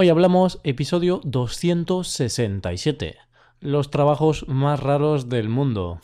Hoy hablamos episodio 267, los trabajos más raros del mundo.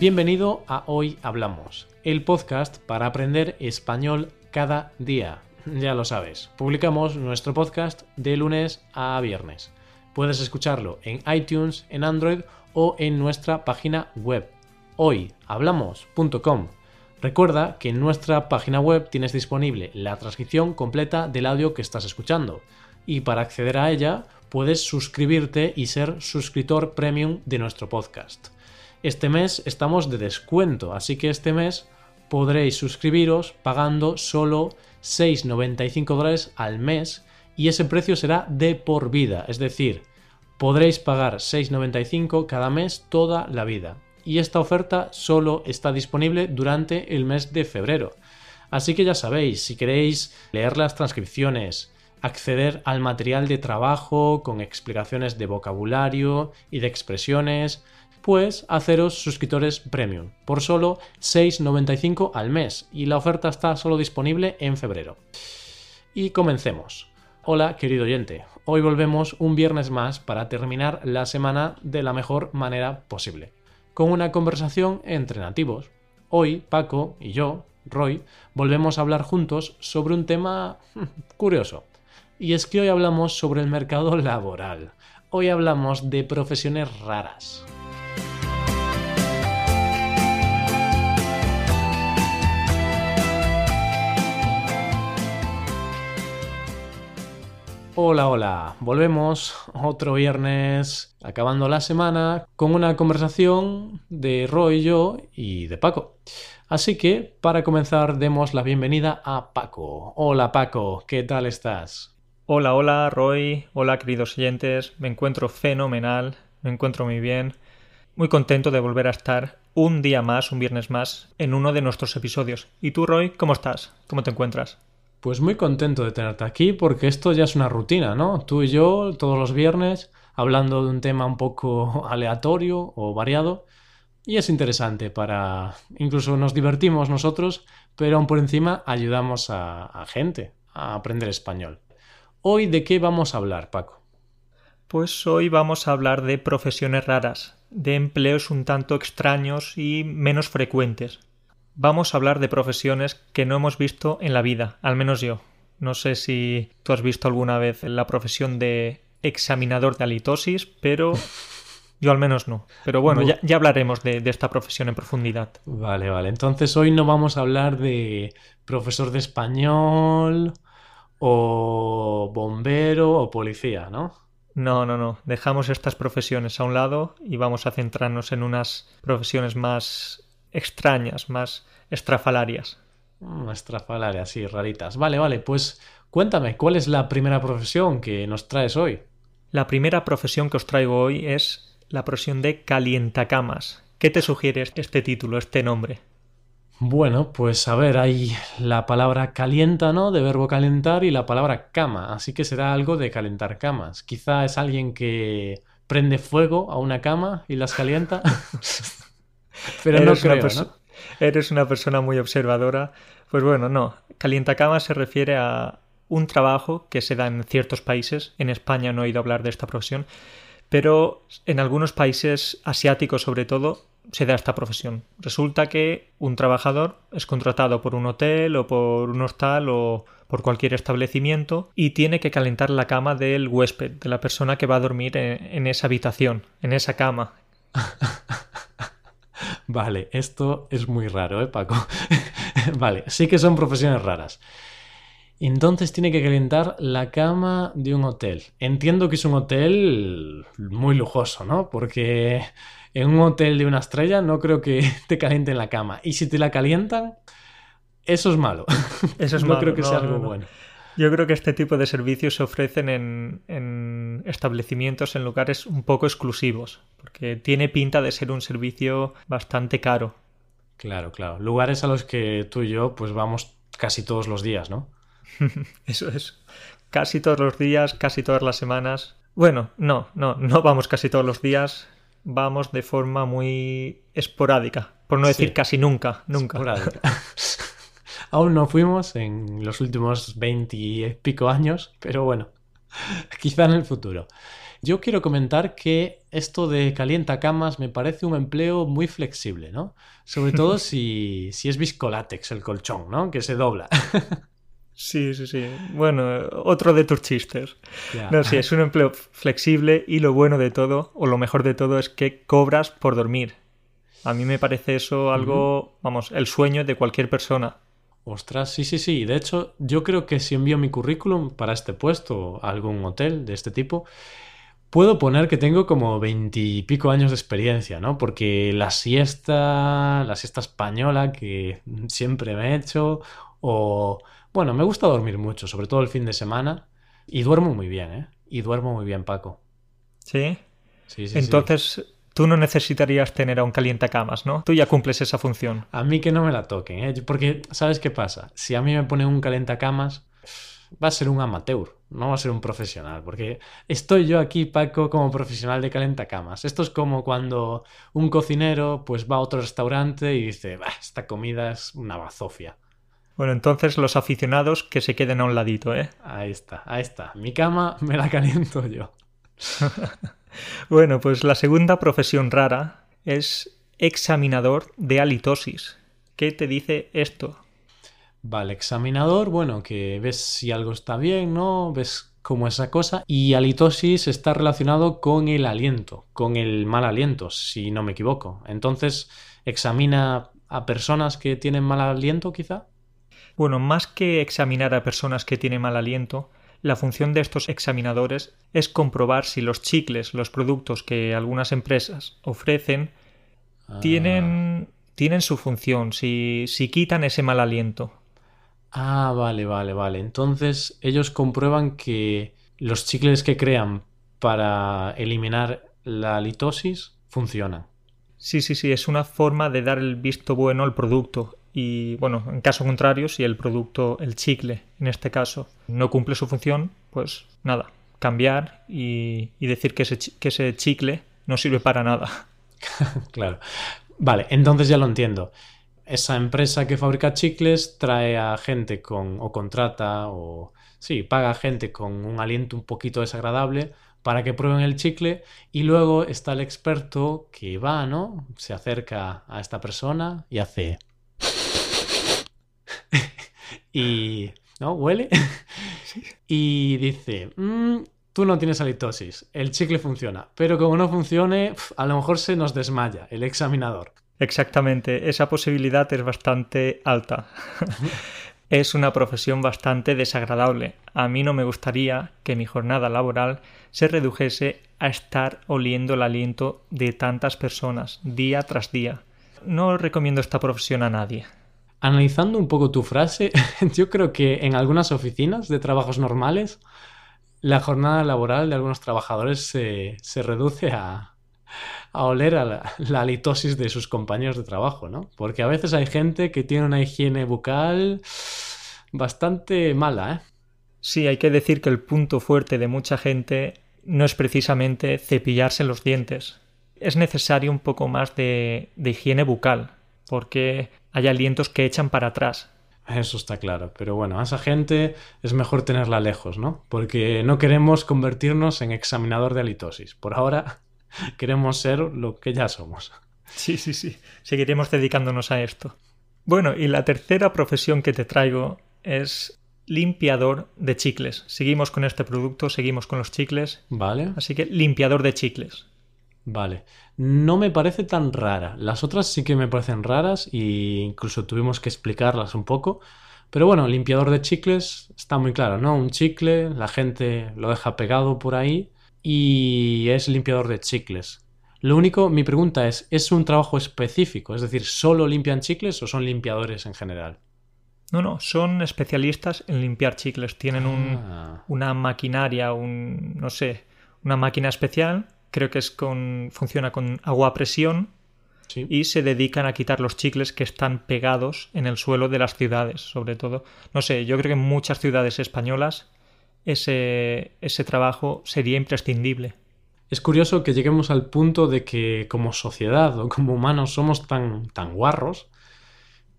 Bienvenido a Hoy Hablamos, el podcast para aprender español cada día. Ya lo sabes, publicamos nuestro podcast de lunes a viernes. Puedes escucharlo en iTunes, en Android o en nuestra página web hoyhablamos.com. Recuerda que en nuestra página web tienes disponible la transcripción completa del audio que estás escuchando y para acceder a ella puedes suscribirte y ser suscriptor premium de nuestro podcast. Este mes estamos de descuento, así que este mes podréis suscribiros pagando solo 6,95 dólares al mes y ese precio será de por vida, es decir, podréis pagar 6,95 cada mes toda la vida y esta oferta solo está disponible durante el mes de febrero. Así que ya sabéis, si queréis leer las transcripciones, acceder al material de trabajo con explicaciones de vocabulario y de expresiones, pues haceros suscriptores premium por solo 6,95 al mes y la oferta está solo disponible en febrero. Y comencemos. Hola querido oyente, hoy volvemos un viernes más para terminar la semana de la mejor manera posible con una conversación entre nativos. Hoy, Paco y yo, Roy, volvemos a hablar juntos sobre un tema hmm, curioso. Y es que hoy hablamos sobre el mercado laboral. Hoy hablamos de profesiones raras. Hola, hola, volvemos otro viernes acabando la semana con una conversación de Roy, y yo y de Paco. Así que, para comenzar, demos la bienvenida a Paco. Hola Paco, ¿qué tal estás? Hola, hola Roy, hola queridos oyentes, me encuentro fenomenal, me encuentro muy bien, muy contento de volver a estar un día más, un viernes más, en uno de nuestros episodios. ¿Y tú, Roy, cómo estás? ¿Cómo te encuentras? Pues muy contento de tenerte aquí porque esto ya es una rutina, ¿no? Tú y yo todos los viernes hablando de un tema un poco aleatorio o variado y es interesante para... incluso nos divertimos nosotros, pero aún por encima ayudamos a, a gente a aprender español. Hoy de qué vamos a hablar, Paco? Pues hoy vamos a hablar de profesiones raras, de empleos un tanto extraños y menos frecuentes vamos a hablar de profesiones que no hemos visto en la vida, al menos yo. No sé si tú has visto alguna vez la profesión de examinador de halitosis, pero yo al menos no. Pero bueno, ya, hablaremos de, de, esta profesión en profundidad. Vale, vale. Entonces hoy no vamos a hablar de profesor de español o bombero o policía, ¿no? No, no, no. Dejamos estas profesiones a un lado y vamos a centrarnos en unas profesiones más extrañas, más estrafalarias. Mm, estrafalarias, sí, raritas. Vale, vale, pues cuéntame, ¿cuál es la primera profesión que nos traes hoy? La primera profesión que os traigo hoy es la profesión de calientacamas. ¿Qué te sugiere este título, este nombre? Bueno, pues a ver, hay la palabra calienta, ¿no? De verbo calentar y la palabra cama, así que será algo de calentar camas. Quizá es alguien que prende fuego a una cama y las calienta. Pero eres no creo, Eres una persona muy observadora. Pues bueno, no. Calientacama se refiere a un trabajo que se da en ciertos países. En España no he oído hablar de esta profesión. Pero en algunos países asiáticos, sobre todo, se da esta profesión. Resulta que un trabajador es contratado por un hotel o por un hostal o por cualquier establecimiento y tiene que calentar la cama del huésped, de la persona que va a dormir en, esa habitación, en esa cama. Vale, esto es muy raro, ¿eh, Paco? vale, sí que son profesiones raras. Entonces tiene que calentar la cama de un hotel. Entiendo que es un hotel muy lujoso, ¿no? Porque en un hotel de una estrella no creo que te calienten la cama. Y si te la calientan, eso es malo. Eso es no creo que sea algo bueno. Yo creo que este tipo de servicios se ofrecen en, establecimientos, en lugares un poco exclusivos, porque tiene pinta de ser un servicio bastante caro. Claro, claro. Lugares a los que tú y yo pues vamos casi todos los días, ¿no? Eso es. Casi todos los días, casi todas las semanas. Bueno, no, no, no vamos casi todos los días. Vamos de forma muy esporádica, por no decir casi nunca, nunca. Aún no fuimos en los últimos 20 y pico años, pero bueno, quizá en el futuro. Yo quiero comentar que esto de calienta camas me parece un empleo muy flexible, ¿no? Sobre todo si, si es viscolátex el colchón, ¿no? Que se dobla. Sí, sí, sí. Bueno, otro de tus chistes. No, sí, es un empleo flexible y lo bueno de todo, o lo mejor de todo, es que cobras por dormir. A mí me parece eso algo, vamos, el sueño de cualquier persona. Ostras, sí, sí, sí. De hecho, yo creo que si envío mi currículum para este puesto a algún hotel de este tipo, puedo poner que tengo como veintipico años de experiencia, ¿no? Porque la siesta, la siesta española que siempre me he hecho, o... Bueno, me gusta dormir mucho, sobre todo el fin de semana, y duermo muy bien, ¿eh? Y duermo muy bien, Paco. ¿Sí? Sí, sí. Entonces, tú no necesitarías tener a un calientacamas, ¿no? Tú ya cumples esa función. A mí que no me la toquen, ¿eh? Porque, ¿sabes qué pasa? Si a mí me ponen un calientacamas va a ser un amateur, no va a ser un profesional, porque estoy yo aquí, Paco, como profesional de calentacamas. Esto es como cuando un cocinero pues va a otro restaurante y dice, esta comida es una bazofia. Bueno, entonces los aficionados que se queden a un ladito, ¿eh? Ahí está, ahí está. Mi cama me la caliento yo. bueno, pues la segunda profesión rara es examinador de halitosis. ¿Qué te dice esto? Vale, examinador, bueno, que ves si algo está bien, ¿no? Ves cómo esa cosa. Y halitosis está relacionado con el aliento, con el mal aliento, si no me equivoco. Entonces, examina a personas que tienen mal aliento, quizá. Bueno, más que examinar a personas que tienen mal aliento, la función de estos examinadores es comprobar si los chicles, los productos que algunas empresas ofrecen, tienen, ah. tienen su función, si, si quitan ese mal aliento. Ah, vale, vale, vale. Entonces ellos comprueban que los chicles que crean para eliminar la litosis funcionan. Sí, sí, sí, es una forma de dar el visto bueno al producto. Y bueno, en caso contrario, si el producto, el chicle en este caso, no cumple su función, pues nada, cambiar y, decir que ese, que ese chicle no sirve para nada. claro. Vale, entonces ya lo entiendo esa empresa que fabrica chicles trae a gente con, o contrata, o sí, paga a gente con un aliento un poquito desagradable para que prueben el chicle y luego está el experto que va, ¿no? Se acerca a esta persona y hace... y... ¿No? Huele. y dice... Mm, tú no tienes halitosis, el chicle funciona, pero como no funcione, a lo mejor se nos desmaya el examinador. Exactamente, esa posibilidad es bastante alta. es una profesión bastante desagradable. A mí no me gustaría que mi jornada laboral se redujese a estar oliendo el aliento de tantas personas día tras día. No recomiendo esta profesión a nadie. Analizando un poco tu frase, yo creo que en algunas oficinas de trabajos normales la jornada laboral de algunos trabajadores se, reduce a, a oler a la, la, litosis de sus compañeros de trabajo, ¿no? Porque a veces hay gente que tiene una higiene bucal bastante mala, ¿eh? Sí, hay que decir que el punto fuerte de mucha gente no es precisamente cepillarse los dientes. Es necesario un poco más de, de higiene bucal, porque hay alientos que echan para atrás. Eso está claro, pero bueno, a esa gente es mejor tenerla lejos, ¿no? Porque no queremos convertirnos en examinador de halitosis. Por ahora queremos ser lo que ya somos. Sí, sí, sí. Seguiremos dedicándonos a esto. Bueno, y la tercera profesión que te traigo es limpiador de chicles. Seguimos con este producto, seguimos con los chicles. Vale. Así que limpiador de chicles. Vale. No me parece tan rara. Las otras sí que me parecen raras e incluso tuvimos que explicarlas un poco. Pero bueno, limpiador de chicles está muy claro, ¿no? Un chicle, la gente lo deja pegado por ahí y es limpiador de chicles. Lo único, mi pregunta es, ¿es un trabajo específico? Es decir, ¿solo limpian chicles o son limpiadores en general? No, no, son especialistas en limpiar chicles. Tienen ah. una maquinaria, un, no sé, una máquina especial, creo que es con, funciona con agua a presión y se dedican a quitar los chicles que están pegados en el suelo de las ciudades, sobre todo. No sé, yo creo que en muchas ciudades españolas ese, ese trabajo sería imprescindible. Es curioso que lleguemos al punto de que como sociedad o como humanos somos tan, tan guarros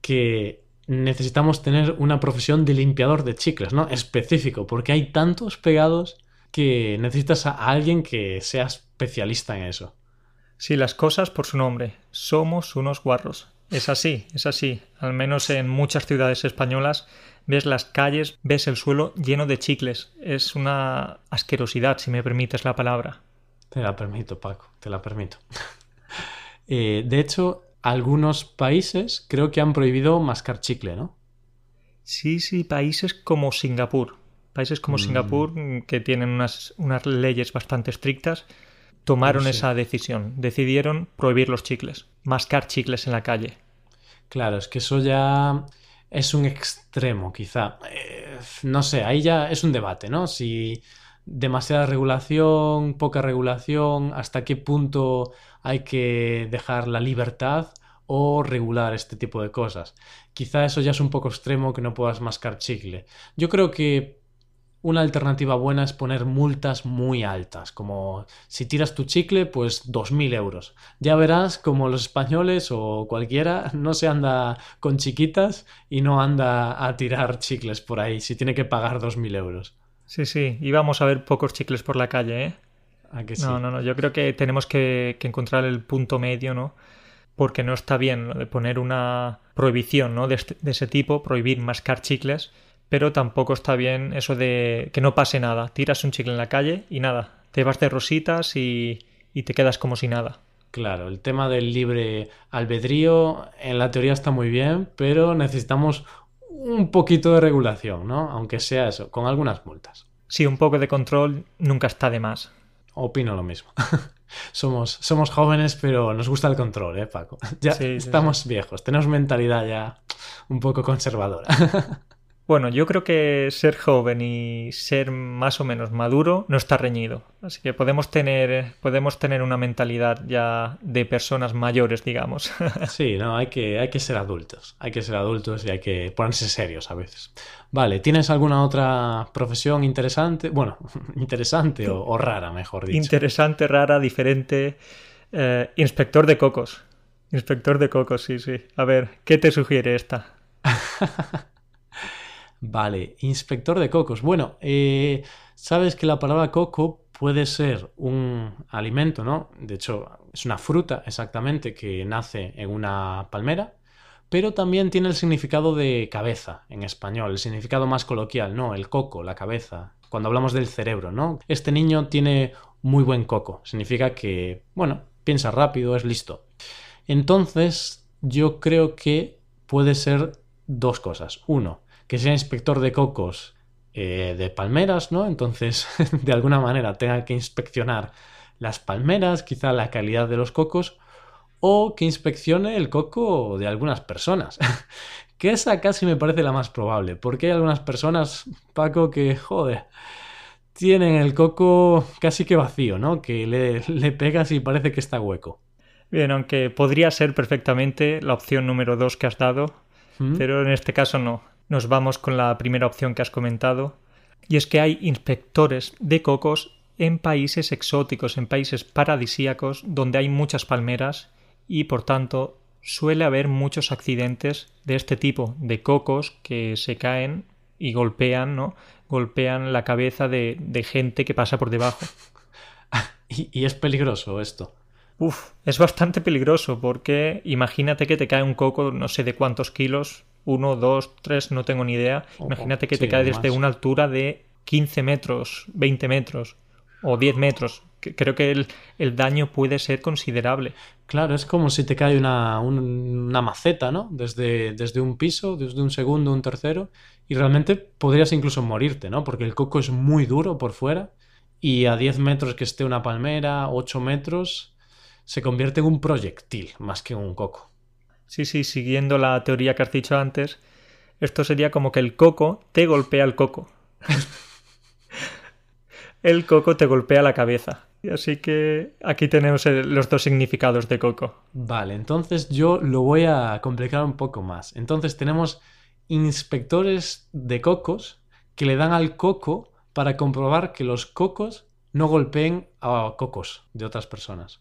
que necesitamos tener una profesión de limpiador de chicles, ¿no? Específico, porque hay tantos pegados que necesitas a alguien que sea especialista en eso. Sí, las cosas por su nombre. Somos unos guarros. Es así, es así. Al menos en muchas ciudades españolas ves las calles, ves el suelo lleno de chicles. Es una asquerosidad, si me permites la palabra. Te la permito, Paco, te la permito. Eh, de hecho, algunos países creo que han prohibido mascar chicle, ¿no? Sí, sí, países como Singapur. Países como mm. Singapur, que tienen unas, unas leyes bastante estrictas, tomaron esa decisión. Decidieron prohibir los chicles, mascar chicles en la calle. Claro, es que eso ya es un extremo, quizá. Eh, no sé, ahí ya es un debate, ¿no? Si demasiada regulación, poca regulación, hasta qué punto hay que dejar la libertad o regular este tipo de cosas. Quizá eso ya es un poco extremo que no puedas mascar chicle. Yo creo que una alternativa buena es poner multas muy altas, como si tiras tu chicle, pues 2.000 euros. Ya verás como los españoles o cualquiera no se anda con chiquitas y no anda a tirar chicles por ahí, si tiene que pagar 2.000 euros. Sí, sí, y vamos a ver pocos chicles por la calle, ¿eh? No, no, no, yo creo que tenemos que, encontrar el punto medio, ¿no? Porque no está bien de poner una prohibición, ¿no? De, este, de ese tipo, prohibir mascar chicles pero tampoco está bien eso de que no pase nada. Tiras un chicle en la calle y nada, te vas de rositas y, te quedas como si nada. Claro, el tema del libre albedrío en la teoría está muy bien, pero necesitamos un poquito de regulación, ¿no? Aunque sea eso, con algunas multas. Sí, un poco de control nunca está de más. Opino lo mismo. somos, somos jóvenes, pero nos gusta el control, ¿eh, Paco? Ya estamos viejos, tenemos mentalidad ya un poco conservadora. Bueno, yo creo que ser joven y ser más o menos maduro no está reñido. Así que podemos tener, podemos tener una mentalidad ya de personas mayores, digamos. Sí, no, hay que, hay que ser adultos. Hay que ser adultos y hay que ponerse serios a veces. Vale, ¿tienes alguna otra profesión interesante? Bueno, interesante o, rara, mejor dicho. Interesante, rara, diferente. Eh, inspector de cocos. Inspector de cocos, sí, sí. A ver, ¿qué te sugiere esta? Vale, inspector de cocos. Bueno, eh, sabes que la palabra coco puede ser un alimento, ¿no? De hecho, es una fruta exactamente que nace en una palmera, pero también tiene el significado de cabeza en español, el significado más coloquial, ¿no? El coco, la cabeza. Cuando hablamos del cerebro, ¿no? Este niño tiene muy buen coco. Significa que, bueno, piensa rápido, es listo. Entonces, yo creo que puede ser dos cosas. Uno, que sea inspector de cocos eh, de palmeras, ¿no? Entonces, de alguna manera tenga que inspeccionar las palmeras, quizá la calidad de los cocos, o que inspeccione el coco de algunas personas. que esa casi me parece la más probable, porque hay algunas personas, Paco, que, joder, tienen el coco casi que vacío, ¿no? Que le, le pegas y parece que está hueco. Bien, aunque podría ser perfectamente la opción número dos que has dado, ¿Mm? pero en este caso no nos vamos con la primera opción que has comentado, y es que hay inspectores de cocos en países exóticos, en países paradisíacos, donde hay muchas palmeras y por tanto suele haber muchos accidentes de este tipo, de cocos que se caen y golpean, ¿no? Golpean la cabeza de, gente que pasa por debajo. y, y es peligroso esto. Uf, es bastante peligroso porque imagínate que te cae un coco no sé de cuántos kilos, uno, dos, tres, no tengo ni idea. Imagínate que te cae desde una altura de 15 metros, 20 metros o 10 metros. Creo que el, daño puede ser considerable. Claro, es como si te cae una, una maceta, ¿no? Desde, desde un piso, desde un segundo, un tercero, y realmente podrías incluso morirte, ¿no? Porque el coco es muy duro por fuera y a 10 metros que esté una palmera, 8 metros, se convierte en un proyectil más que en un coco. Sí, sí, siguiendo la teoría que has dicho antes, esto sería como que el coco te golpea el coco. el coco te golpea la cabeza. Así que aquí tenemos los dos significados de coco. Vale, entonces yo lo voy a complicar un poco más. Entonces tenemos inspectores de cocos que le dan al coco para comprobar que los cocos no golpeen a cocos de otras personas.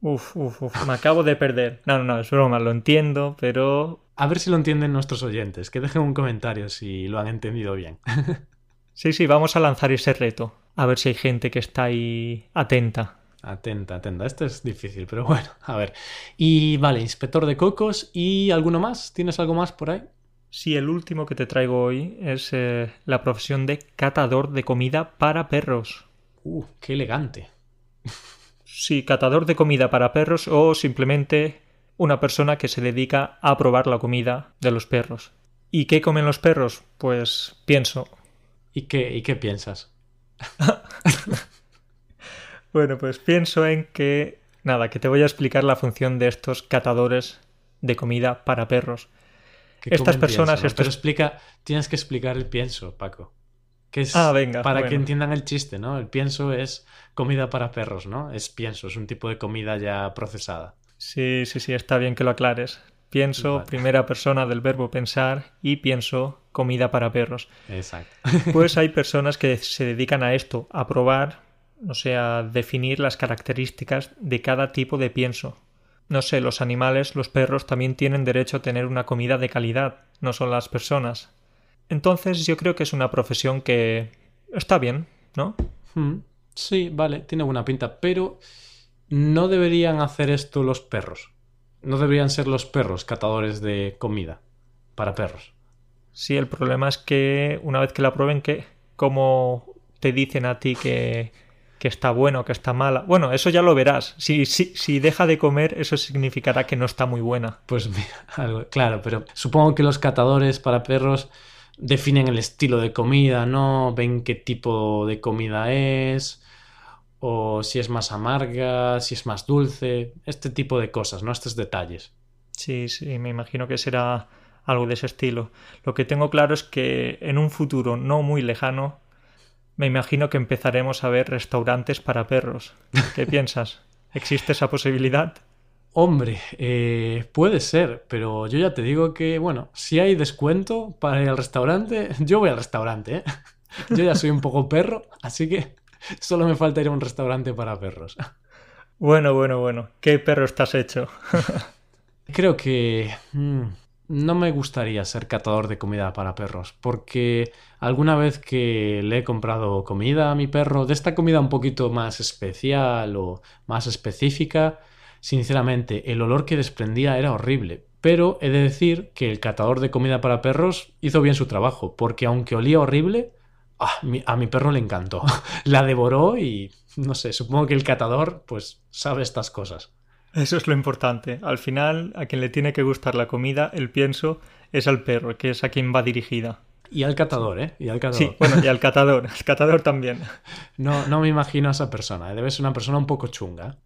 Uf, uf, uf, me acabo de perder. No, no, no, es broma, lo entiendo, pero... A ver si lo entienden nuestros oyentes, que dejen un comentario si lo han entendido bien. sí, sí, vamos a lanzar ese reto. A ver si hay gente que está ahí atenta. Atenta, atenta. Esto es difícil, pero bueno, a ver. Y vale, inspector de cocos y alguno más. ¿Tienes algo más por ahí? Sí, el último que te traigo hoy es eh, la profesión de catador de comida para perros. Uh, qué elegante. Sí, catador de comida para perros o simplemente una persona que se dedica a probar la comida de los perros. ¿Y qué comen los perros? Pues pienso. ¿Y qué, y qué piensas? bueno, pues pienso en que... Nada, que te voy a explicar la función de estos catadores de comida para perros. Estas personas... Pero explica, tienes que explicar el pienso, Paco. Que es ah, venga, para que entiendan el chiste, ¿no? El pienso es comida para perros, ¿no? Es pienso, es un tipo de comida ya procesada. Sí, sí, sí, está bien que lo aclares. Pienso, primera persona del verbo pensar y pienso comida para perros. Exacto. Pues hay personas que se dedican a esto, a probar, o sea, a definir las características de cada tipo de pienso. No sé, los animales, los perros también tienen derecho a tener una comida de calidad, no son las personas. Entonces yo creo que es una profesión que está bien, ¿no? Hmm. Sí, vale, tiene buena pinta, pero no deberían hacer esto los perros. No deberían ser los perros catadores de comida para perros. Sí, el problema es que una vez que la prueben, ¿qué? ¿Cómo te dicen a ti que, que está bueno, que está mala? Bueno, eso ya lo verás. Si, si, si deja de comer, eso significará que no está muy buena. Pues mira, claro, pero supongo que los catadores para perros definen el estilo de comida, ¿no? Ven qué tipo de comida es, o si es más amarga, si es más dulce, este tipo de cosas, ¿no? Estos detalles. Sí, sí, me imagino que será algo de ese estilo. Lo que tengo claro es que en un futuro no muy lejano, me imagino que empezaremos a ver restaurantes para perros. ¿Qué piensas? ¿Existe esa posibilidad? Hombre, eh, puede ser, pero yo ya te digo que, bueno, si hay descuento para ir al restaurante, yo voy al restaurante, ¿eh? Yo ya soy un poco perro, así que solo me falta ir a un restaurante para perros. Bueno, bueno, bueno. ¿Qué perro estás hecho? Creo que mm, no me gustaría ser catador de comida para perros, porque alguna vez que le he comprado comida a mi perro, de esta comida un poquito más especial o más específica, Sinceramente, el olor que desprendía era horrible, pero he de decir que el catador de comida para perros hizo bien su trabajo, porque aunque olía horrible, ah, a mi perro le encantó. La devoró y no sé, supongo que el catador pues sabe estas cosas. Eso es lo importante. Al final, a quien le tiene que gustar la comida, el pienso, es al perro, que es a quien va dirigida. Y al catador, ¿eh? Y al catador. Sí, bueno, y al catador. El catador también. No, no me imagino a esa persona. ¿eh? Debe ser una persona un poco chunga.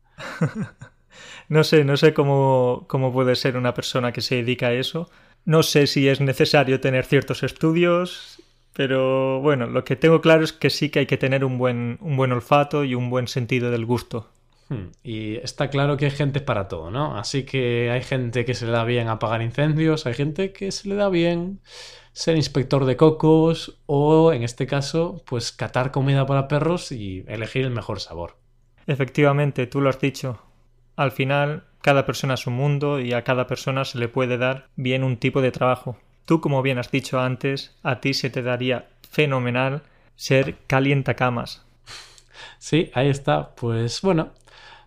No sé, no sé cómo, cómo puede ser una persona que se dedica a eso. No sé si es necesario tener ciertos estudios, pero bueno, lo que tengo claro es que sí que hay que tener un buen, un buen olfato y un buen sentido del gusto. Hmm, y está claro que hay gente para todo, ¿no? Así que hay gente que se le da bien apagar incendios, hay gente que se le da bien ser inspector de cocos o, en este caso, pues catar comida para perros y elegir el mejor sabor. Efectivamente, tú lo has dicho. Al final, cada persona es un mundo y a cada persona se le puede dar bien un tipo de trabajo. Tú, como bien has dicho antes, a ti se te daría fenomenal ser calientacamas. Sí, ahí está. Pues bueno,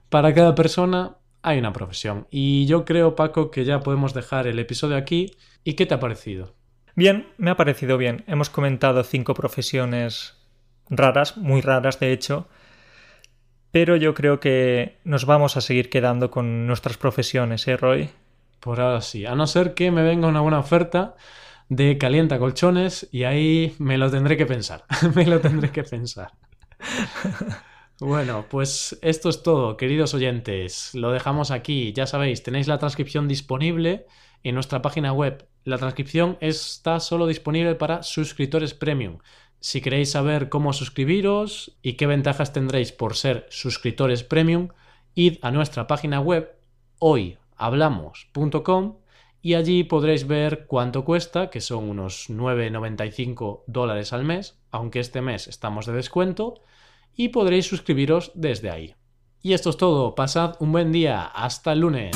para cada persona hay una profesión. Y yo creo, Paco, que ya podemos dejar el episodio aquí. ¿Y qué te ha parecido? Bien, me ha parecido bien. Hemos comentado cinco profesiones raras, muy raras de hecho, pero yo creo que nos vamos a seguir quedando con nuestras profesiones, ¿eh, Roy? Por ahora sí, a no ser que me venga una buena oferta de calienta colchones y ahí me lo tendré que pensar, me lo tendré que pensar. Bueno, pues esto es todo, queridos oyentes. Lo dejamos aquí. Ya sabéis, tenéis la transcripción disponible en nuestra página web. La transcripción está solo disponible para suscriptores premium. Si queréis saber cómo suscribiros y qué ventajas tendréis por ser suscriptores premium, id a nuestra página web hoyhablamos.com y allí podréis ver cuánto cuesta, que son unos 9,95 dólares al mes, aunque este mes estamos de descuento, y podréis suscribiros desde ahí. Y esto es todo, pasad un buen día, hasta el lunes.